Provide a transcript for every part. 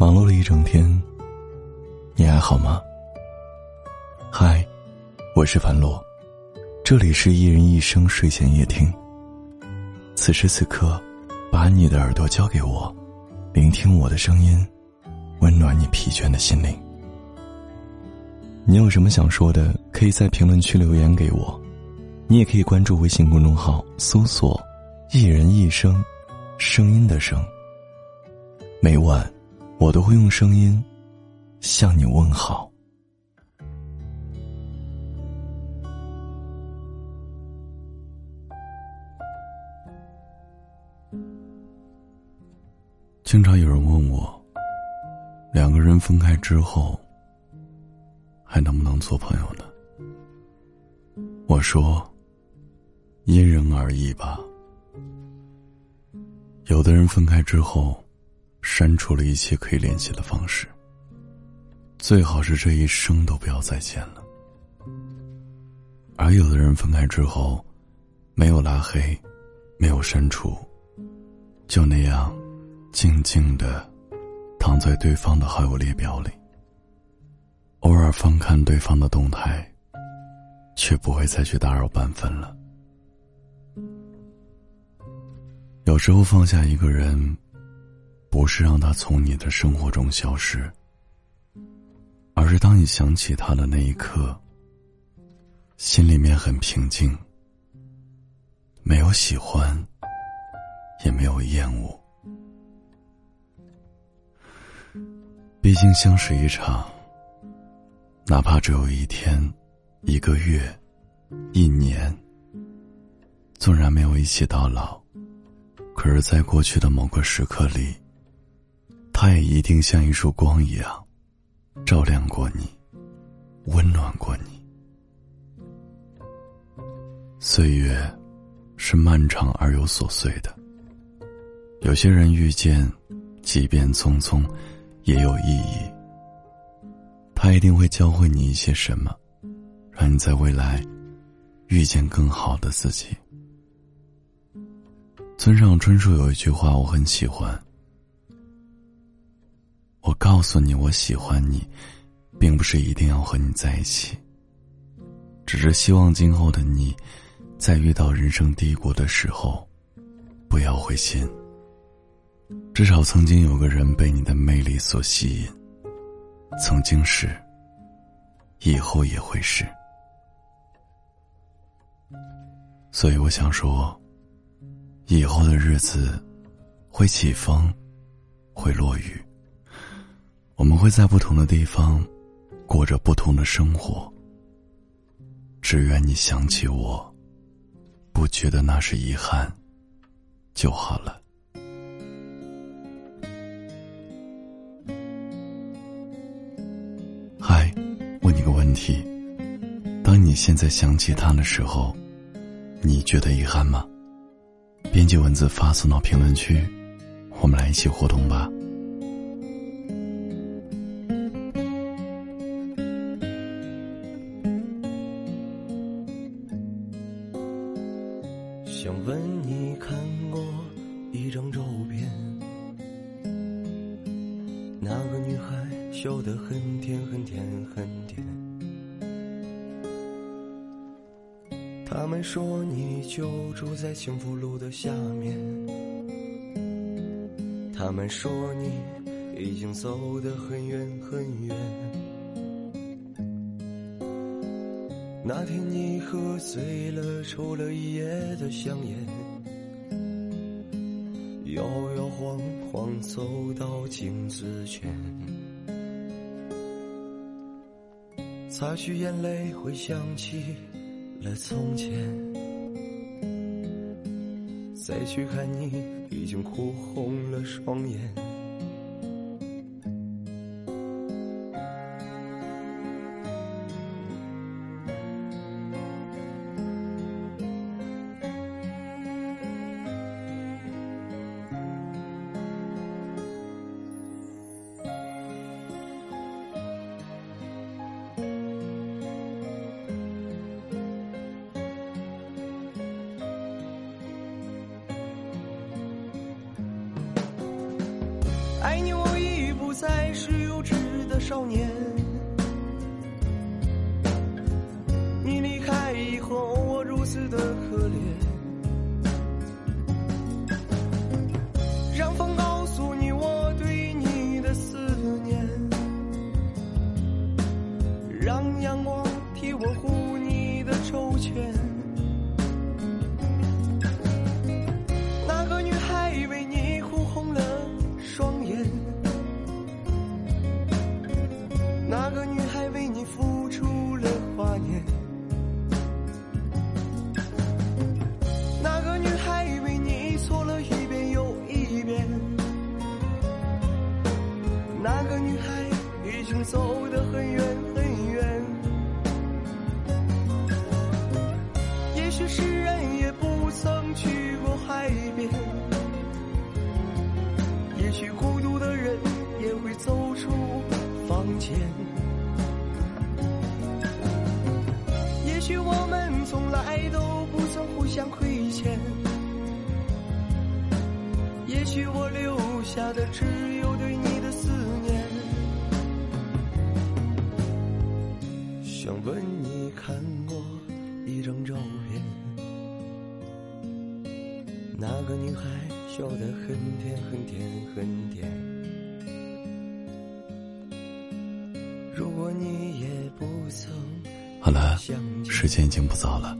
忙碌了一整天，你还好吗？嗨，我是樊洛，这里是一人一生睡前夜听。此时此刻，把你的耳朵交给我，聆听我的声音，温暖你疲倦的心灵。你有什么想说的，可以在评论区留言给我。你也可以关注微信公众号，搜索“一人一生”，声音的声。每晚。我都会用声音向你问好。经常有人问我，两个人分开之后还能不能做朋友呢？我说，因人而异吧。有的人分开之后。删除了一切可以联系的方式。最好是这一生都不要再见了。而有的人分开之后，没有拉黑，没有删除，就那样静静的躺在对方的好友列表里，偶尔翻看对方的动态，却不会再去打扰半分了。有时候放下一个人。不是让他从你的生活中消失，而是当你想起他的那一刻，心里面很平静，没有喜欢，也没有厌恶。毕竟相识一场，哪怕只有一天、一个月、一年，纵然没有一起到老，可是，在过去的某个时刻里。他也一定像一束光一样，照亮过你，温暖过你。岁月是漫长而又琐碎的，有些人遇见，即便匆匆，也有意义。他一定会教会你一些什么，让你在未来遇见更好的自己。村上春树有一句话，我很喜欢。我告诉你，我喜欢你，并不是一定要和你在一起。只是希望今后的你，在遇到人生低谷的时候，不要灰心。至少曾经有个人被你的魅力所吸引，曾经是，以后也会是。所以我想说，以后的日子，会起风，会落雨。会在不同的地方，过着不同的生活。只愿你想起我，不觉得那是遗憾，就好了。嗨，问你个问题：当你现在想起他的时候，你觉得遗憾吗？编辑文字发送到评论区，我们来一起互动吧。想问你看过一张照片，那个女孩笑得很甜很甜很甜。他们说你就住在幸福路的下面，他们说你已经走得很远很远。那天你喝醉了，抽了一夜的香烟，摇摇晃晃走到镜子前，擦去眼泪，回想起了从前，再去看你，已经哭红了双眼。爱你，我已不再是幼稚的少年。你离开以后，我如此的也许诗人也不曾去过海边，也许孤独的人也会走出房间，也许我们从来都不曾互相亏欠，也许我留下的只有对你的思念。想问很甜很甜很甜。如果你也不曾好了，时间已经不早了，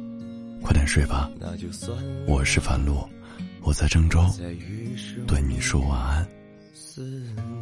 快点睡吧。那就算。我是樊路，我在郑州，对你说晚安。思念。